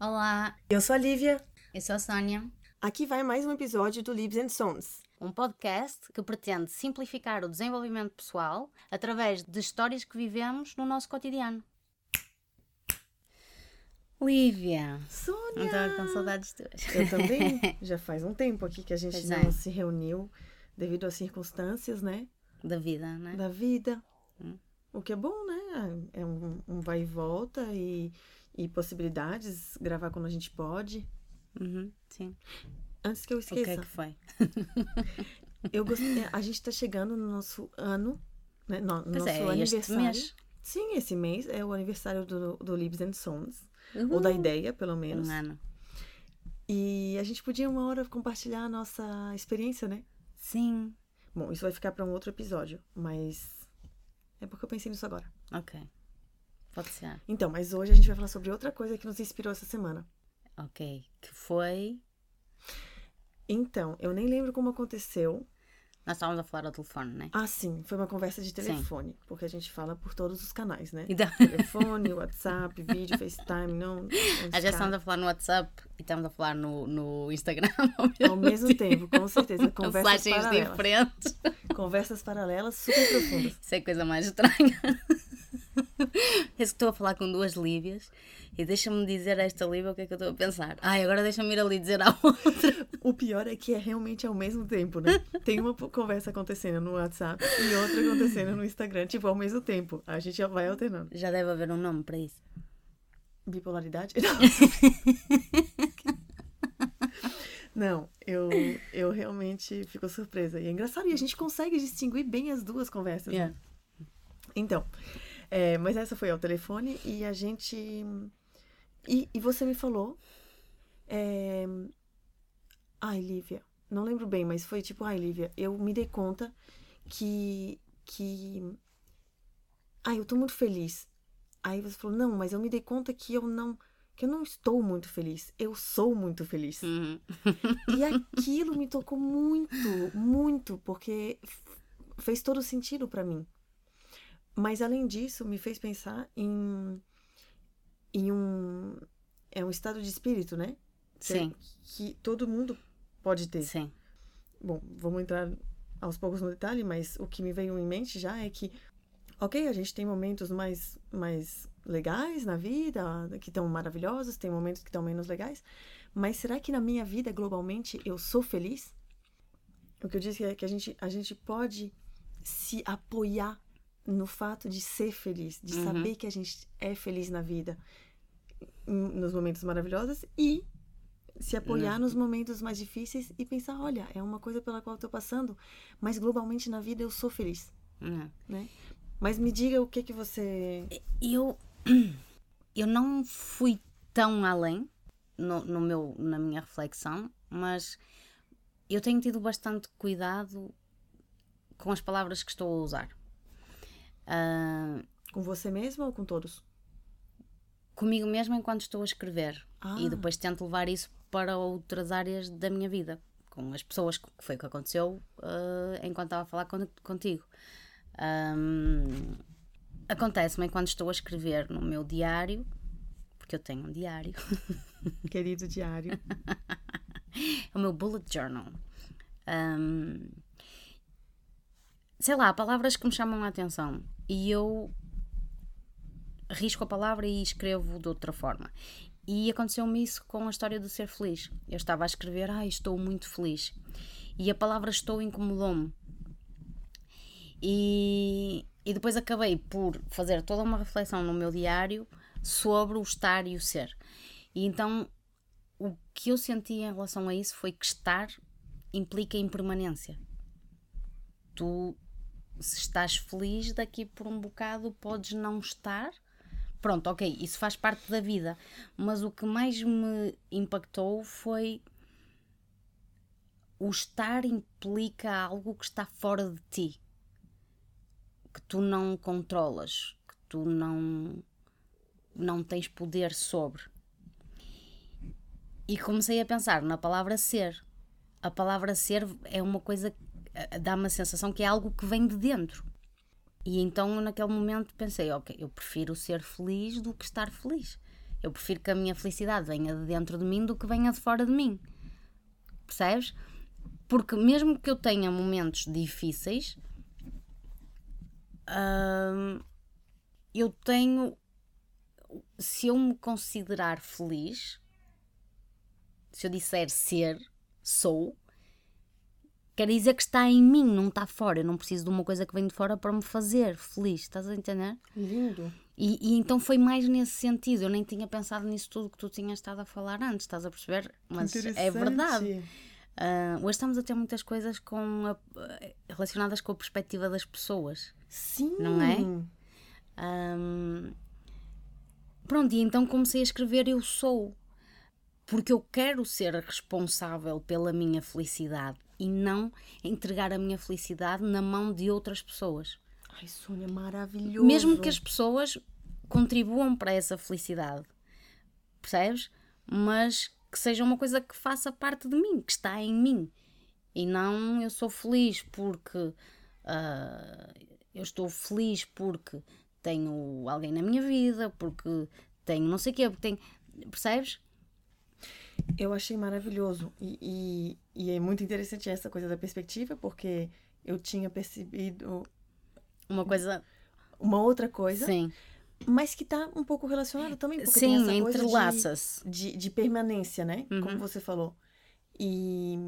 Olá, Eu sou a Lívia. eu sou a Sónia, Aqui vai mais um episódio do Libs and Sons. um podcast que pretende simplificar o desenvolvimento pessoal através de histórias que vivemos no nosso cotidiano. Lívia, Sônia! estava com saudades tuas. Eu também. Já faz um tempo aqui que a gente Pois não é. se reuniu devido às circunstâncias, né? Da vida, né? Da vida. Hum. O que é bom, né? É um, um vai e volta e, e possibilidades, gravar quando a gente pode. Uhum, sim. Antes que eu O que é esqueça, que foi? eu gostei, a gente tá chegando no nosso ano, né? No, Pois nosso é, aniversário. mês. Sim, esse mês é o aniversário do, do Libs and Sons. Ou Uhul. da ideia, pelo menos. Um ano. E a gente podia uma hora compartilhar a nossa experiência, né? Sim. Bom, isso vai ficar para um outro episódio, mas é porque eu pensei nisso agora. Ok. Pode ser. Então, mas hoje a gente vai falar sobre outra coisa que nos inspirou essa semana. Ok. Que foi. Então, eu nem lembro como aconteceu. Nós estávamos a falar ao telefone, né? Ah, sim, foi uma conversa de telefone, porque a gente fala por todos os canais, né? Então, Telefone, WhatsApp, vídeo, FaceTime, não. às vezes estamos a falar no WhatsApp e estamos a falar no, no Instagram Ao mesmo tempo, com certeza. Conversas paralelas. diferentes. Conversas paralelas super profundas. Isso é coisa mais estranha. É que estou a falar com duas Lívias e deixa-me dizer a esta Lívia o que é que eu estou a pensar. Ai, agora deixa-me ir ali dizer à outra. O pior é que é realmente ao mesmo tempo, né? Tem uma conversa acontecendo no WhatsApp e outra acontecendo no Instagram, tipo, ao mesmo tempo. A gente já vai alternando. Já deve haver um nome para isso. Bipolaridade? Não, eu, eu realmente fico surpresa. E é engraçado, e a gente consegue distinguir bem as duas conversas. né? Yeah. Então, é, mas essa foi ao telefone e a gente. E, e você me falou. é, Ai, Lívia, não lembro bem, mas foi tipo, ai, Lívia, eu me dei conta que. que. Ai, eu tô muito feliz. Aí você falou, não, mas eu me dei conta que eu não. que eu não estou muito feliz. Eu sou muito feliz. Uhum. E aquilo me tocou muito, muito, porque fez todo sentido pra mim. Mas além disso, me fez pensar em, em um é um estado de espírito, né? Que, Sim, que todo mundo pode ter. sim. Bom, vamos entrar aos poucos no detalhe, mas o que me veio em mente já é que, ok, a gente tem momentos mais, mais legais na vida, que estão maravilhosos, tem momentos que estão menos legais, mas será que na minha vida, globalmente, eu sou feliz? O que eu disse é que a gente, a gente pode se apoiar no fato de ser feliz, de Uhum. saber que a gente é feliz na vida, nos momentos maravilhosos e se apoiar nos momentos mais difíceis e pensar, olha, é uma coisa pela qual eu tô passando, mas globalmente na vida eu sou feliz, Uhum. né? Mas me diga o que que você... Eu, eu não fui tão além no, no meu, na minha reflexão, mas eu tenho tido bastante cuidado com as palavras que estou a usar. Com você mesma ou com todos? comigo mesma enquanto estou a escrever Ah. e depois tento levar isso para outras áreas da minha vida com as pessoas que foi o que aconteceu ah, enquanto estava a falar con- contigo Ahm, acontece-me enquanto estou a escrever no meu diário porque eu tenho um diário Querido diário. é o meu bullet journal Ahm, sei lá, palavras que me chamam a atenção e eu risco a palavra e escrevo de outra forma. E aconteceu-me isso com a história do ser feliz. Eu estava a escrever, ai, estou muito feliz. E a palavra estou incomodou-me. E, e depois acabei por fazer toda uma reflexão no meu diário sobre o estar e o ser. E então o que eu senti em relação a isso foi que estar implica impermanência. Tu, se estás feliz, daqui por um bocado podes não estar. Pronto, ok, isso faz parte da vida. Mas o que mais me impactou foi o estar implica algo que está fora de ti, que tu não controlas, que tu não, não tens poder sobre. E comecei a pensar na palavra ser. A palavra ser é uma coisa, dá-me a sensação que é algo que vem de dentro. E então naquele momento pensei, ok, eu prefiro ser feliz do que estar feliz. Eu prefiro que a minha felicidade venha de dentro de mim do que venha de fora de mim. Percebes? Porque mesmo que eu tenha momentos difíceis, hum, eu tenho. Se eu me considerar feliz, se eu disser ser, sou, quer dizer que está em mim, não está fora. Eu não preciso de uma coisa que vem de fora para me fazer feliz. Estás a entender? Lindo. E, e, então foi mais nesse sentido. Eu nem tinha pensado nisso tudo que tu tinhas estado a falar antes, estás a perceber? Mas é verdade. Uh, hoje estamos a ter muitas coisas com a, relacionadas com a perspectiva das pessoas. Sim. Não é? Um, pronto, e então comecei a escrever Eu Sou. Porque eu quero ser responsável pela minha felicidade e não entregar a minha felicidade na mão de outras pessoas. Ai, Sônia, maravilhoso. Mesmo que as pessoas contribuam para essa felicidade, percebes? Mas que seja uma coisa que faça parte de mim, que está em mim. E não eu sou feliz porque uh, eu estou feliz porque tenho alguém na minha vida, porque tenho não sei o quê, porque tenho. Percebes? Eu achei maravilhoso e, e, e, é muito interessante essa coisa da perspectiva, porque eu tinha percebido uma coisa. Uma outra coisa. Sim. Mas que está um pouco relacionado também, porque Sim, tem essa entrelaças. De, de, de, permanência, né? Uhum. Como você falou. E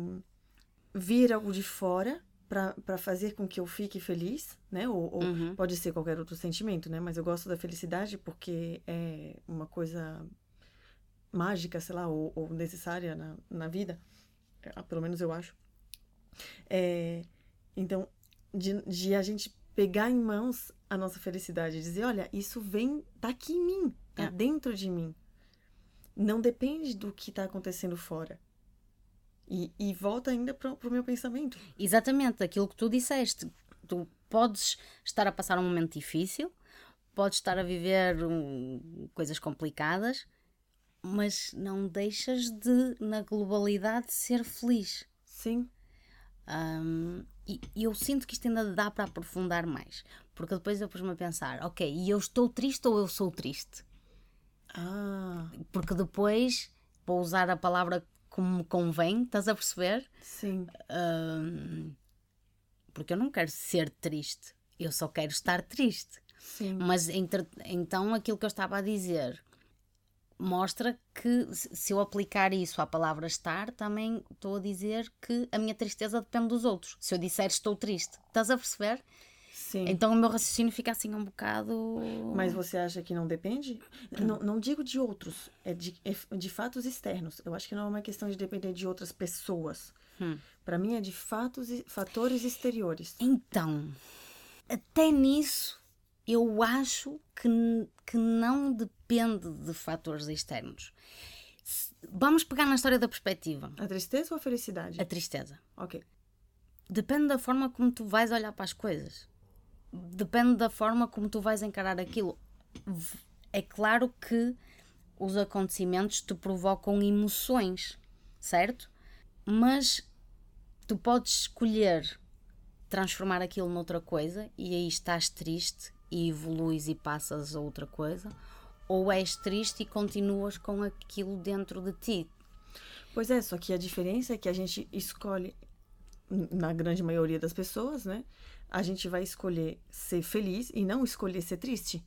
vir algo de fora para fazer com que eu fique feliz, né? Ou, ou uhum. pode ser qualquer outro sentimento, né? Mas eu gosto da felicidade porque é uma coisa mágica, sei lá, ou, ou necessária na, na vida. É, pelo menos eu acho. É, então, de, de, a gente pegar em mãos a nossa felicidade e dizer, olha, isso vem, tá aqui em mim, tá é. dentro de mim. Não depende do que está acontecendo fora. E, e volta ainda para o meu pensamento. Exatamente, aquilo que tu disseste. Tu podes estar a passar um momento difícil, podes estar a viver um, coisas complicadas, mas não deixas de, na globalidade, ser feliz. Sim. Um, e, e, eu sinto que isto ainda dá para aprofundar mais. Porque depois eu pus-me a pensar, ok, e eu estou triste ou eu sou triste? Ah. Porque depois, vou usar a palavra como me convém, estás a perceber? Sim. Um, porque eu não quero ser triste, eu só quero estar triste. Sim. Mas entre, então aquilo que eu estava a dizer mostra que se eu aplicar isso à palavra estar, também estou a dizer que a minha tristeza depende dos outros. Se eu disser estou triste, estás a perceber? Sim. Então o meu raciocínio fica assim um bocado. Mas você acha que não depende? Não, não digo de outros, é de, é de fatos externos. Eu acho que não é uma questão de depender de outras pessoas. Hum. Para mim é de fatos e fatores exteriores. Então, até nisso eu acho que, que não depende de fatores externos. Vamos pegar na história da perspectiva. A tristeza ou a felicidade? A tristeza. Ok. Depende da forma como tu vais olhar para as coisas. Depende da forma como tu vais encarar aquilo. É claro que os acontecimentos te provocam emoções, certo? Mas tu podes escolher transformar aquilo noutra coisa e aí estás triste e evoluis e passas a outra coisa, ou és triste e continuas com aquilo dentro de ti. Pois é, só que a diferença é que a gente escolhe, na grande maioria das pessoas, né? A gente vai escolher ser feliz e não escolher ser triste,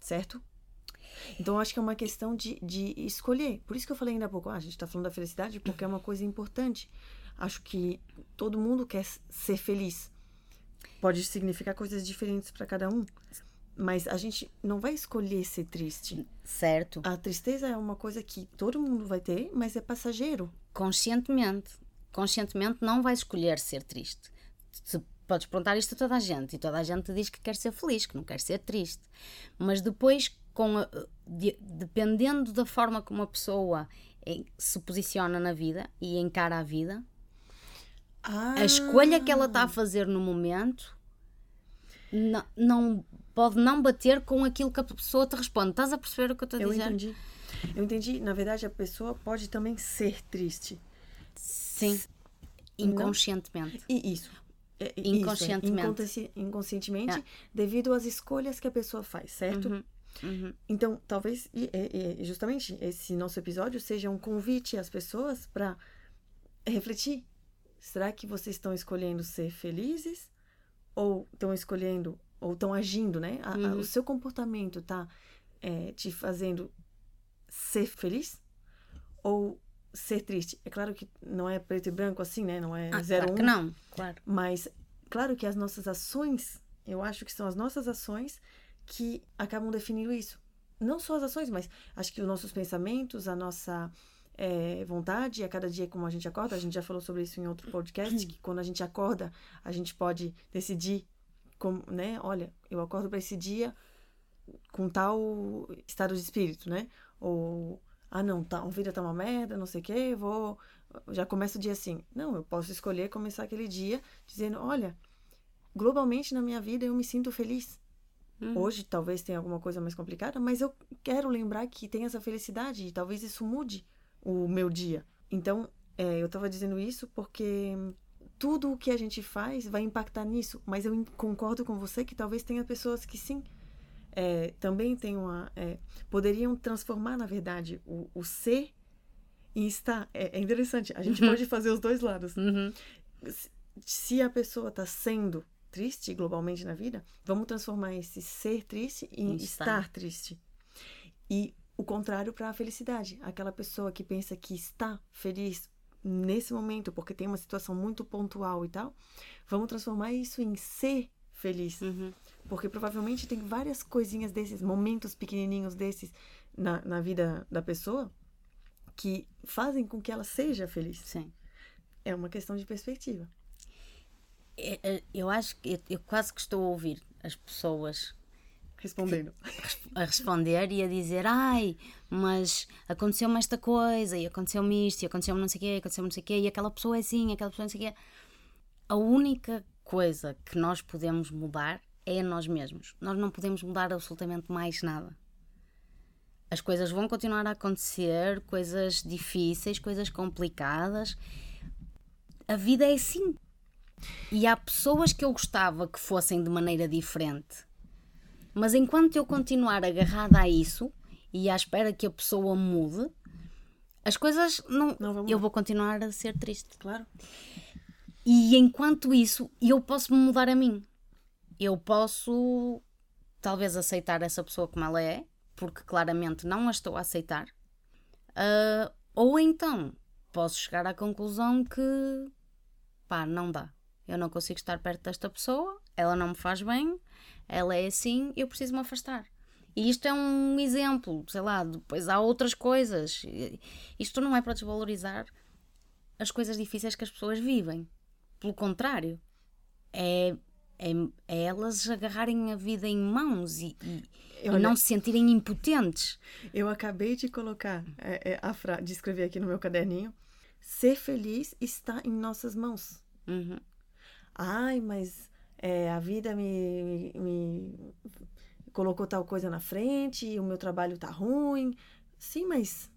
certo? Então, acho que é uma questão de, de escolher. Por isso que eu falei ainda há pouco, ah, a gente está falando da felicidade porque é uma coisa importante. Acho que todo mundo quer ser feliz pode significar coisas diferentes para cada um. Mas a gente não vai escolher ser triste. Certo. A tristeza é uma coisa que todo mundo vai ter, mas é passageiro. Conscientemente. Conscientemente não vais escolher ser triste. Se podes perguntar isto a toda a gente e toda a gente diz que quer ser feliz, que não quer ser triste. Mas depois, com a, de, dependendo da forma como a pessoa se posiciona na vida e encara a vida, ah. A escolha que ela está a fazer no momento não, não pode não bater com aquilo que a pessoa te responde. Estás a perceber o que eu estou a dizer? Eu entendi. Eu entendi. Na verdade, a pessoa pode também ser triste. Sim. Inconscientemente. E isso. É, isso, Inconscientemente. inconsci- inconscientemente, É. devido às escolhas que a pessoa faz, certo? Uhum, uhum. Então, talvez, e- e justamente, esse nosso episódio seja um convite às pessoas para refletir. Será que vocês estão escolhendo ser felizes? Ou estão escolhendo, ou estão agindo, né? A- a- Uhum. o seu comportamento está te fazendo ser feliz? Ou ser triste? É claro que não é preto e branco assim, né? Não é Ah, zero claro um. que não, claro. Mas, claro que as nossas ações, eu acho que são as nossas ações que acabam definindo isso. Não só as ações, mas acho que os nossos pensamentos, a nossa eh, vontade, a cada dia como a gente acorda, a gente já falou sobre isso em outro podcast, que quando a gente acorda, a gente pode decidir, como, né? Olha, eu acordo para esse dia com tal estado de espírito, né? Ou, ah, não, tá, a vida tá uma merda, não sei o quê, eu vou. Já começa o dia assim. Não, eu posso escolher começar aquele dia dizendo: olha, globalmente na minha vida eu me sinto feliz. Uhum. Hoje talvez tenha alguma coisa mais complicada, mas eu quero lembrar que tem essa felicidade e talvez isso mude o meu dia. Então, é, eu estava dizendo isso porque tudo o que a gente faz vai impactar nisso, mas eu concordo com você que talvez tenha pessoas que sim, é, também tenham a, é, poderiam transformar, na verdade, o, o ser em estar. É, é interessante, a gente pode fazer os dois lados. Uhum. Se- Se a pessoa está sendo triste globalmente na vida, vamos transformar esse ser triste em Em estar. estar. triste. E o contrário para a felicidade. Aquela pessoa que pensa que está feliz nesse momento porque tem uma situação muito pontual e tal, vamos transformar isso em ser feliz. Uhum. Porque provavelmente tem várias coisinhas desses, momentos pequenininhos desses na, na vida da pessoa que fazem com que ela seja feliz. Sim. É uma questão de perspectiva. É, é, Eu acho que eu, eu quase que estou a ouvir as pessoas Respondendo. a responder e a dizer ai, mas aconteceu-me esta coisa e aconteceu-me isto e aconteceu-me não sei o quê, aconteceu-me não sei o quê e aquela pessoa é assim, aquela pessoa não sei o quê. A única coisa que nós podemos mudar é a nós mesmos. Nós não podemos mudar absolutamente mais nada. As coisas vão continuar a acontecer, coisas difíceis, coisas complicadas. A vida é assim. E há pessoas que eu gostava que fossem de maneira diferente. Mas enquanto eu continuar agarrada a isso e à espera que a pessoa mude, as coisas não. Não eu vou continuar a ser triste. Claro. E enquanto isso, eu posso me mudar a mim. Eu posso talvez aceitar essa pessoa como ela é, porque claramente não a estou a aceitar. Ah, ou então posso chegar à conclusão que pá, não dá. Eu não consigo estar perto desta pessoa, ela não me faz bem, ela é assim, eu preciso me afastar. E isto é um exemplo, sei lá, depois há outras coisas. Isto não é para desvalorizar as coisas difíceis que as pessoas vivem. Pelo contrário, é, é, é elas agarrarem a vida em mãos e, e- e não se sentirem impotentes. Eu acabei de colocar é, é, a frase, de escrever aqui no meu caderninho. Ser feliz está em nossas mãos. Uhum. Ai, mas é, a vida me, me colocou tal coisa na frente, o meu trabalho tá ruim. Sim, mas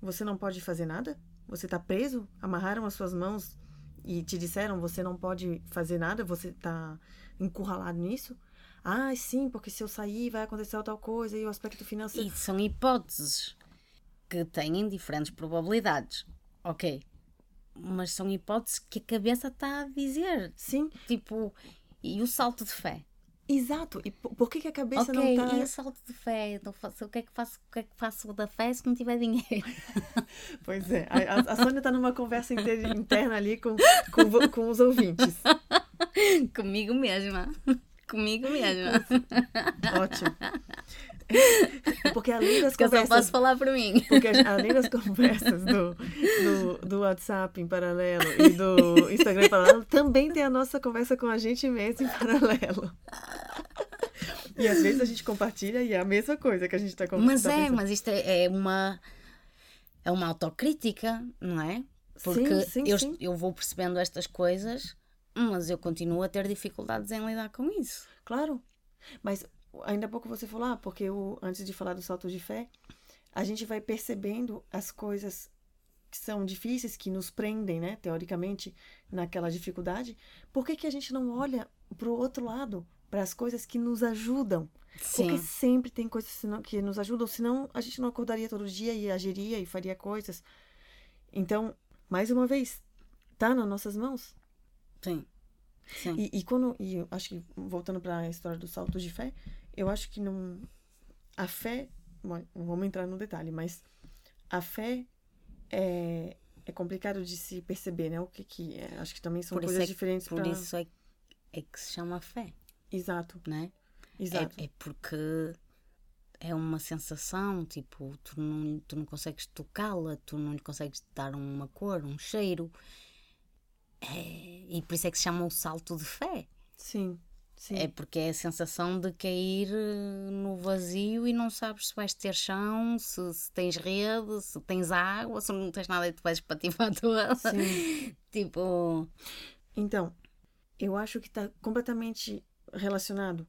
você não pode fazer nada? Você tá preso? Amarraram as suas mãos e te disseram você não pode fazer nada? Você tá encurralado nisso? Ah, sim, porque se eu sair vai acontecer tal coisa e o aspecto financeiro. E são hipóteses que têm diferentes probabilidades. Ok. Mas são hipóteses que a cabeça está a dizer. Sim, Tipo, e o salto de fé? exato. E por, que, que a cabeça ok, não tá. e o salto de fé? Então, faço, o, que é que faço, o que é que faço da fé se não tiver dinheiro? Pois é, a, a- Sônia tá numa conversa inter- interna ali com, com, com os ouvintes. Comigo mesma. Comigo mesma. Ótimo. Porque além das Porque eu só conversas. posso falar por mim. Porque além das conversas do, do, do WhatsApp em paralelo e do Instagram em paralelo, também tem a nossa conversa com a gente mesmo em paralelo. E às vezes a gente compartilha e é a mesma coisa que a gente tá Mas conversando. é, mas isto é, é uma. É uma autocrítica, não é? Porque sim, eu, sim. eu vou percebendo estas coisas, mas eu continuo a ter dificuldades em lidar com isso. Claro. Mas ainda há pouco você falou, ah, porque antes de falar do salto de fé, a gente vai percebendo as coisas que são difíceis, que nos prendem, né, teoricamente, naquela dificuldade, por que, que a gente não olha para o outro lado, para as coisas que nos ajudam? Sim. Porque sempre tem coisas que nos ajudam, senão a gente não acordaria todo dia e agiria e faria coisas. Então, mais uma vez, tá nas nossas mãos. Sim. Sim. E, e quando. E acho que, voltando para a história dos saltos de fé, eu acho que não. A fé. Bom, não vamos entrar no detalhe, mas a fé é, é complicado de se perceber, né? O que que é. Acho que também são Por coisas é diferentes Por para. isso é, é que se chama fé, Exato, né? exato. É, é porque é uma sensação, tipo, tu não, tu não consegues tocá-la, tu não lhe consegues dar uma cor, um cheiro. É, e por isso é que se chama o salto de fé. Sim, sim. É porque é a sensação de cair eh, no vazio e não sabes se vais ter chão, se, se tens rede, se tens água, se não tens nada e tu vais pativar toda. Sim. tipo, Então, eu acho que está completamente relacionado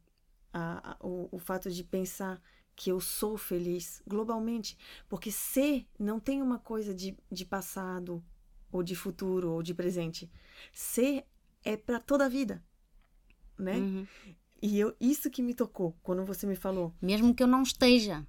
a, a- o, o fato de pensar que eu sou feliz globalmente. Porque ser não tem uma coisa de, de passado, ou de futuro, ou de presente. Ser é para toda a vida. Né? uhum. E eu, isso que me tocou quando você me falou. mesmo que eu não esteja.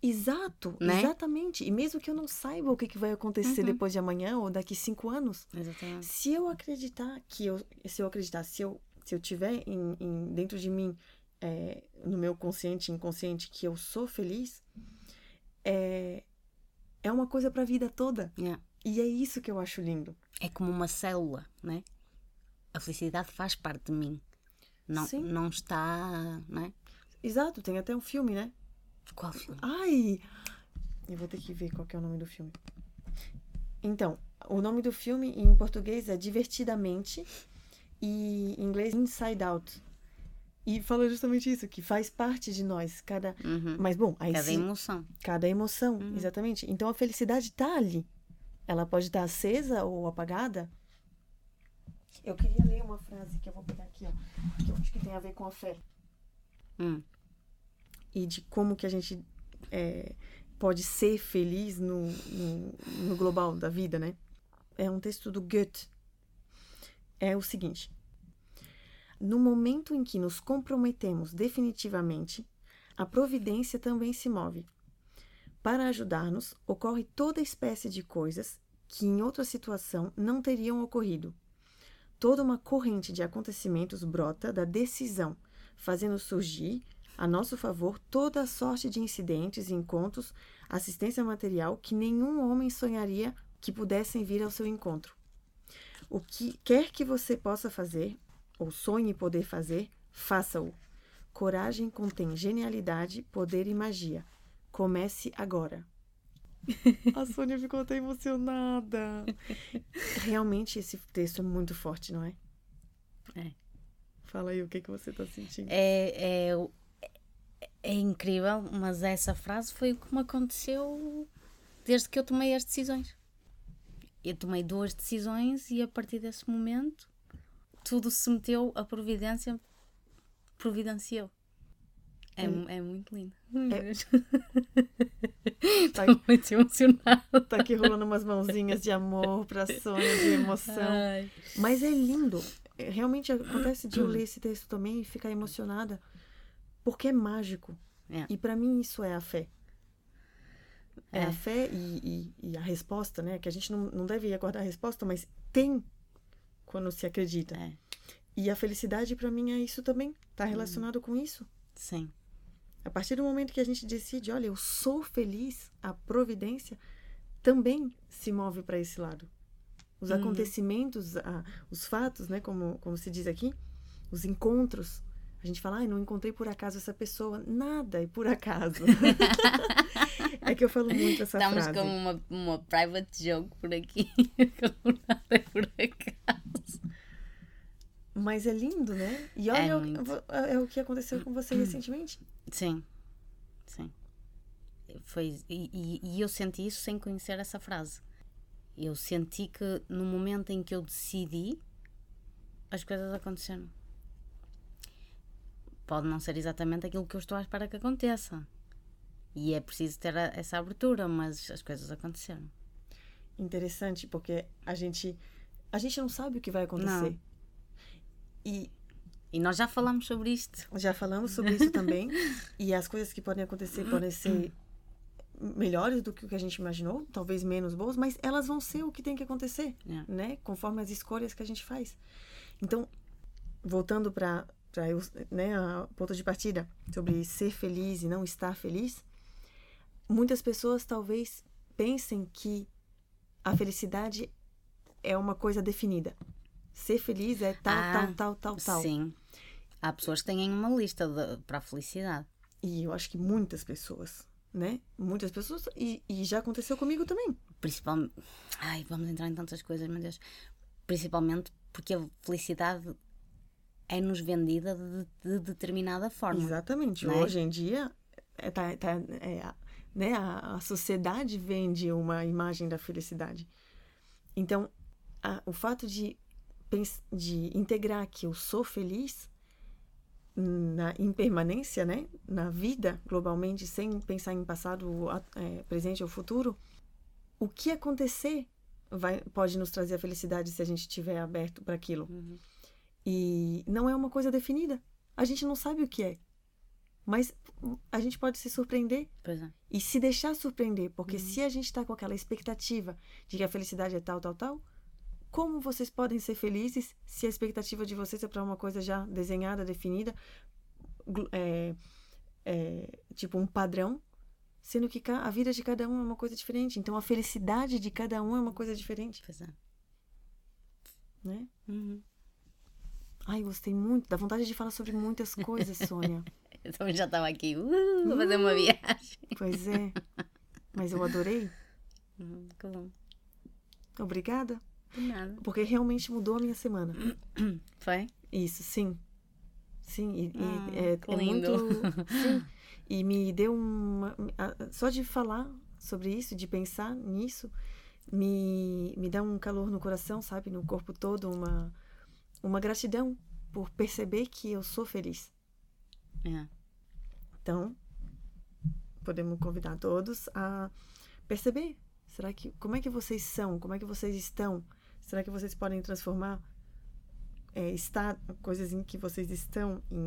Exato, Né? exatamente. E mesmo que eu não saiba o que, que vai acontecer Uhum. depois de amanhã ou daqui cinco anos, Exatamente. se eu acreditar que eu se eu acreditar se eu se eu tiver em, em- dentro de mim é, no meu consciente inconsciente que eu sou feliz é é uma coisa para a vida toda Yeah. e é isso que eu acho lindo É como uma célula, né? A felicidade faz parte de mim. Não, Sim. não está, né? exato tem até um filme né Qual filme? ai eu vou ter que ver qual que é o nome do filme então o nome do filme em português é divertidamente e em inglês Inside Out e fala justamente isso que faz parte de nós cada Uhum. mas bom aí Cada se- emoção. Cada emoção, exatamente. Então a felicidade está ali. Ela pode estar acesa ou apagada. Eu queria ler uma frase que eu vou pegar aqui, ó, que eu acho que tem a ver com a fé Hum. e de como que a gente é, pode ser feliz no, no, no global da vida, né? É um texto do Goethe. É o seguinte: No momento em que nos comprometemos definitivamente, a providência também se move. Para ajudar-nos, ocorre toda espécie de coisas que em outra situação não teriam ocorrido. Toda uma corrente de acontecimentos brota da decisão, fazendo surgir, a nosso favor, toda a sorte de incidentes, encontros, assistência material que nenhum homem sonharia que pudessem vir ao seu encontro. O que quer que você possa fazer, ou sonhe poder fazer, faça-o. Coragem contém genialidade, poder e magia. Comece agora. A Sônia ficou até emocionada. Realmente esse texto é muito forte, não é? É. Fala aí o que, que você tá sentindo. É, é, o- é incrível, mas essa frase foi o que me aconteceu desde que eu tomei as decisões. Eu tomei duas decisões e a partir desse momento tudo se meteu, a providência providenciou. É, mu- é muito lindo. Tá, Estou muito emocionada. tá aqui rolando umas mãozinhas de amor pra Sônia, de emoção. Ai. Mas é lindo. É, Realmente acontece de eu ler esse texto também e ficar emocionada. Porque é mágico. É. E pra mim isso é a fé. É, É. a fé e, e- e a resposta, né? Que a gente não, não deve aguardar a resposta, mas tem quando se acredita. É, E a felicidade pra mim é isso também. Tá relacionado com isso. sim. A partir do momento que a gente decide, olha, eu sou feliz, a providência também se move para esse lado. Os acontecimentos, a- os fatos, né, como, como se diz aqui, os encontros. A gente fala, ai, não encontrei por acaso essa pessoa. Nada é por acaso. é que eu falo muito essa Estamos frase. com uma, uma private joke por aqui. Como nada é por acaso. Mas é lindo, né? E É olha, o- muito. é o que aconteceu com você recentemente. Sim, sim. Foi, e, e- e eu senti isso sem conhecer essa frase. Eu senti que no momento em que eu decidi, as coisas aconteceram. Pode não ser exatamente aquilo que eu estou à espera que aconteça. E é preciso ter a- essa abertura, mas as coisas aconteceram. interessante porque a gente a gente não sabe o que vai acontecer. Não. E E nós já falamos sobre isto. já falamos sobre isso também. e as coisas que podem acontecer podem ser melhores do que o que a gente imaginou, talvez menos boas, mas elas vão ser o que tem que acontecer, É. né? Conforme as escolhas que a gente faz. Então, voltando para né, a ponto de partida sobre ser feliz e não estar feliz, muitas pessoas talvez pensem que a felicidade é uma coisa definida. Ser feliz é tal, Ah, tal, tal, tal, tal. Sim. Há pessoas que têm uma lista de- para a felicidade. E eu acho que muitas pessoas, né? Muitas pessoas, e, e já aconteceu comigo também. Principalmente. Ai, vamos entrar em tantas coisas, meu Deus. Principalmente porque a felicidade é-nos vendida de, de determinada forma. Exatamente. Né? Hoje em dia, é, tá, tá, é, né, a, a sociedade vende uma imagem da felicidade. Então, a- o fato de, de integrar que eu sou feliz na impermanência, né, na vida globalmente, sem pensar em passado, é, presente ou futuro, o que acontecer vai, pode nos trazer a felicidade se a gente estiver aberto para aquilo. Uhum. E não é uma coisa definida. A gente não sabe o que é. Mas a gente pode se surpreender é. e se deixar surpreender, porque se a gente está com aquela expectativa de que a felicidade é tal, tal, tal, como vocês podem ser felizes se a expectativa de vocês é para uma coisa já desenhada, definida, é, é, tipo um padrão, sendo que a vida de cada um é uma coisa diferente. Então a felicidade de cada um é uma coisa diferente, Pois é. né? Uhum. Ai, gostei muito, dá vontade de falar sobre muitas coisas, Sônia. Eu também já estava aqui uh, a fazer uma viagem. Pois é. Mas eu adorei. Uhum, que bom. Obrigada. Nada. Porque realmente mudou a minha semana. Foi? Isso, sim. Sim, e, e Ah, é, é lindo. muito. Sim. E me deu uma. Só de falar sobre isso, de pensar nisso, me, me dá um calor no coração, sabe? No corpo todo, uma, uma gratidão por perceber que eu sou feliz. É. Então, podemos convidar todos a perceber. Será que como é que vocês são? Como é que vocês estão? Será que vocês podem transformar é, estar coisas em que vocês estão em,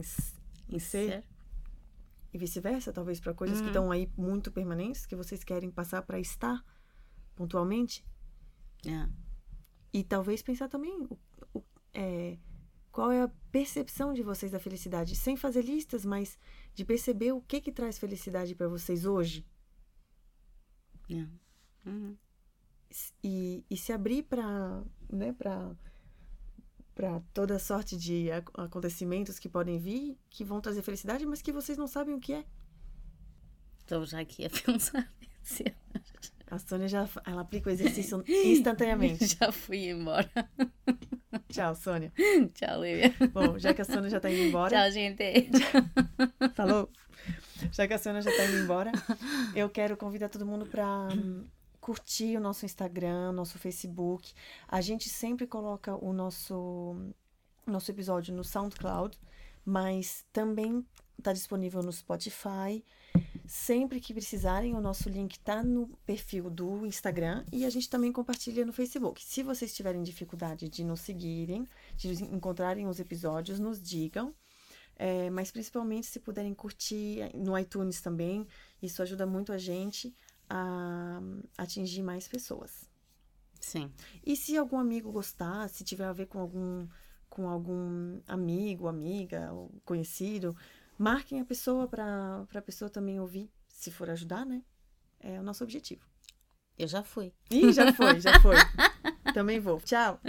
em ser, e vice-versa, talvez para coisas que Uhum. estão aí muito permanentes que vocês querem passar para estar pontualmente É. e talvez pensar também o, o- é, qual é a percepção de vocês da felicidade, sem fazer listas, mas de perceber o que que traz felicidade para vocês hoje É. Uhum. E, e se abrir para né, para toda sorte de ac- acontecimentos que podem vir, que vão trazer felicidade, mas que vocês não sabem o que é. Estou já aqui a pensar nisso. A Sônia já ela aplica o exercício instantaneamente. Já fui embora. Tchau, Sônia. Tchau, Lívia. Bom, já que a Sônia já tá indo embora, Tchau, gente. Falou? Já que a Sônia já tá indo embora, eu quero convidar todo mundo para curtir o nosso Instagram, nosso Facebook. A gente sempre coloca o nosso, nosso episódio no SoundCloud, mas também está disponível no Spotify. Sempre que precisarem, o nosso link tá no perfil do Instagram e a gente também compartilha no Facebook. Se vocês tiverem dificuldade de nos seguirem, de encontrarem os episódios, nos digam. É, mas principalmente se puderem curtir no iTunes também, isso ajuda muito a gente a atingir mais pessoas. Sim. E se algum amigo gostar, se tiver a ver com algum com algum amigo, amiga, ou conhecido, marquem a pessoa para a pessoa também ouvir, se for ajudar, né? É o nosso objetivo. Eu já fui. Ih, já foi, já foi. também vou. Tchau.